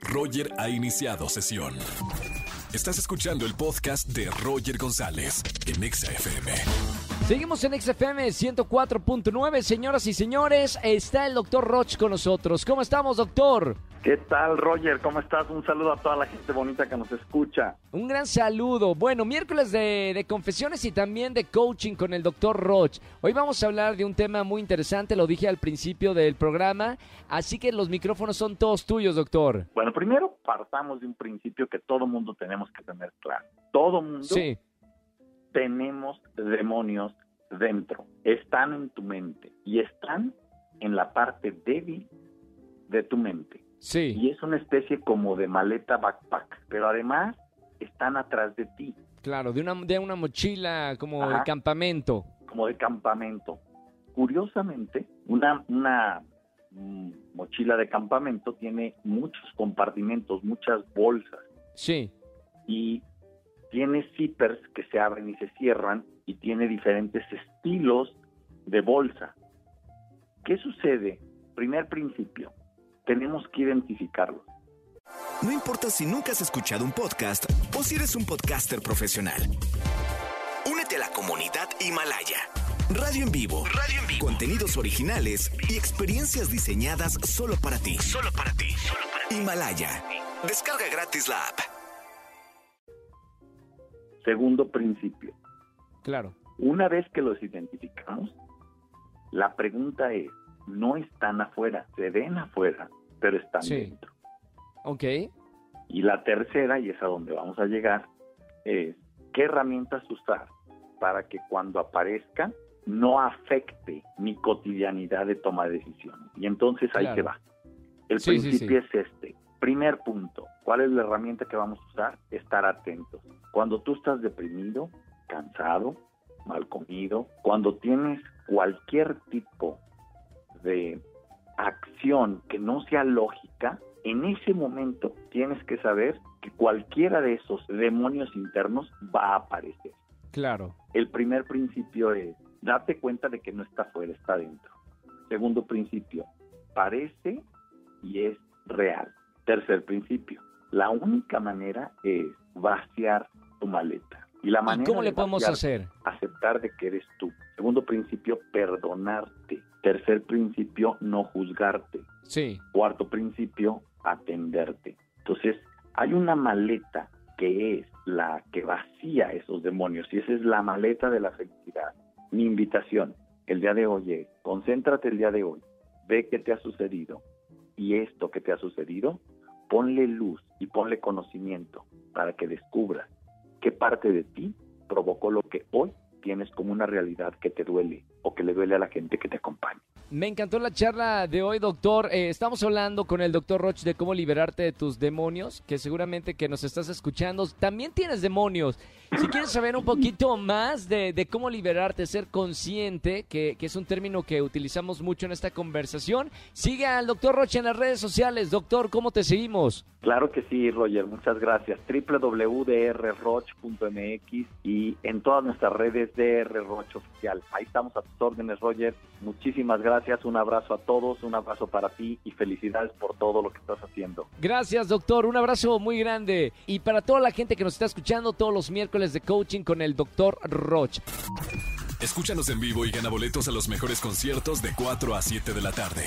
Roger ha iniciado sesión. Estás escuchando el podcast de Roger González en Exa FM. Seguimos en XFM 104.9, señoras y señores. Está el doctor Roch con nosotros. ¿Cómo estamos, doctor? ¿Qué tal, Roger? ¿Cómo estás? Un saludo a toda la gente bonita que nos escucha. Un gran saludo. Bueno, miércoles de, de confesiones y también de coaching con el doctor Roch. Hoy vamos a hablar de un tema muy interesante, lo dije al principio del programa, así que los micrófonos son todos tuyos, doctor. Bueno, primero partamos de un principio que todo mundo tenemos que tener claro. Todo mundo Sí, tenemos demonios dentro. Están en tu mente y están en la parte débil de tu mente. Sí, Y es una especie como de maleta backpack, pero además están atrás de ti, claro, de una, de una mochila como de campamento. como de campamento. Curiosamente, una, una mm, mochila de campamento tiene muchos compartimentos, muchas bolsas Sí, y tiene zippers que se abren y se cierran y tiene diferentes estilos de bolsa. ¿Qué sucede? Primer principio, tenemos que identificarlo. No importa si nunca has escuchado un podcast o si eres un podcaster profesional. Únete a la comunidad Himalaya. Radio en vivo. Radio en vivo. Contenidos originales y experiencias diseñadas solo para ti. Solo para ti. Himalaya. Descarga gratis la app. Segundo principio, claro. una vez que los identificamos, la pregunta es, no están afuera, se ven afuera, pero están Sí. dentro. Ok, Y la tercera, y es a donde vamos a llegar, es qué herramientas usar para que cuando aparezcan no afecte mi cotidianidad de toma de decisiones. Y entonces ahí Claro. te va. El Sí, sí, principio es este. Primer punto, ¿cuál es la herramienta que vamos a usar? Estar atentos. Cuando tú estás deprimido, cansado, mal comido, cuando tienes cualquier tipo de acción que no sea lógica, en ese momento tienes que saber que cualquiera de esos demonios internos va a aparecer. claro. El primer principio es date cuenta de que no está afuera, está dentro. Segundo principio, parece y es real. Tercer principio, la única manera es vaciar tu maleta. Y la ¿Y manera cómo le podemos vaciar hacer? aceptar de que eres tú. Segundo principio, perdonarte. Tercer principio, no juzgarte. Sí, Cuarto principio, atenderte. Entonces, hay una maleta que es la que vacía esos demonios y esa es la maleta de la felicidad. Mi invitación el día de hoy es, concéntrate el día de hoy, ve qué te ha sucedido y esto que te ha sucedido, ponle luz y ponle conocimiento para que descubras qué parte de ti provocó lo que hoy tienes como una realidad que te duele o que le duele a la gente que te acompaña. Me encantó la charla de hoy, doctor. Eh, estamos hablando con el doctor Roch de cómo liberarte de tus demonios, que seguramente que nos estás escuchando. También tienes demonios. Si quieres saber un poquito más de, cómo liberarte, ser consciente, que, es un término que utilizamos mucho en esta conversación, sigue al doctor Roch en las redes sociales. Doctor, ¿cómo te seguimos? Claro que sí, Roger, muchas gracias. www.drroch.mx y en todas nuestras redes DR Roch Oficial. Ahí estamos a tus órdenes, Roger. Muchísimas gracias, un abrazo a todos, un abrazo para ti y felicidades por todo lo que estás haciendo. Gracias, doctor. Un abrazo muy grande. Y para toda la gente que nos está escuchando todos los miércoles de coaching con el doctor Roch. Escúchanos en vivo y gana boletos a los mejores conciertos de 4 a 7 de la tarde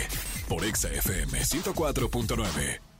por Exa FM 104.9.